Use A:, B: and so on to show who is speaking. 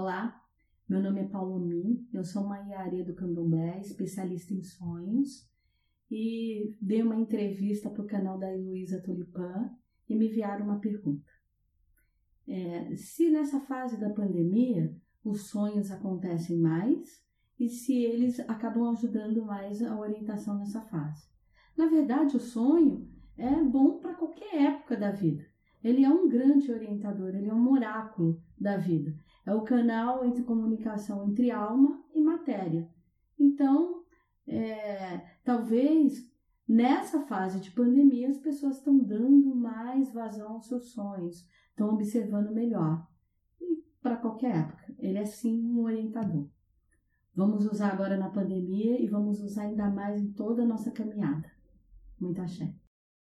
A: Olá, meu nome é Paulo Mi, eu sou uma Iarê do Candomblé, especialista em sonhos, e dei uma entrevista para o canal da Heloísa Tulipã e me enviaram uma pergunta. É, se nessa fase da pandemia os sonhos acontecem mais e se eles acabam ajudando mais a orientação nessa fase. Na verdade, o sonho é bom para qualquer época da vida. Ele é um grande orientador, ele é um oráculo da vida. É o canal entre comunicação entre alma e matéria. Então, é, talvez nessa fase de pandemia as pessoas estão dando mais vazão aos seus sonhos, estão observando melhor. E para qualquer época, ele é sim um orientador. Vamos usar agora na pandemia e vamos usar ainda mais em toda a nossa caminhada. Muita axé.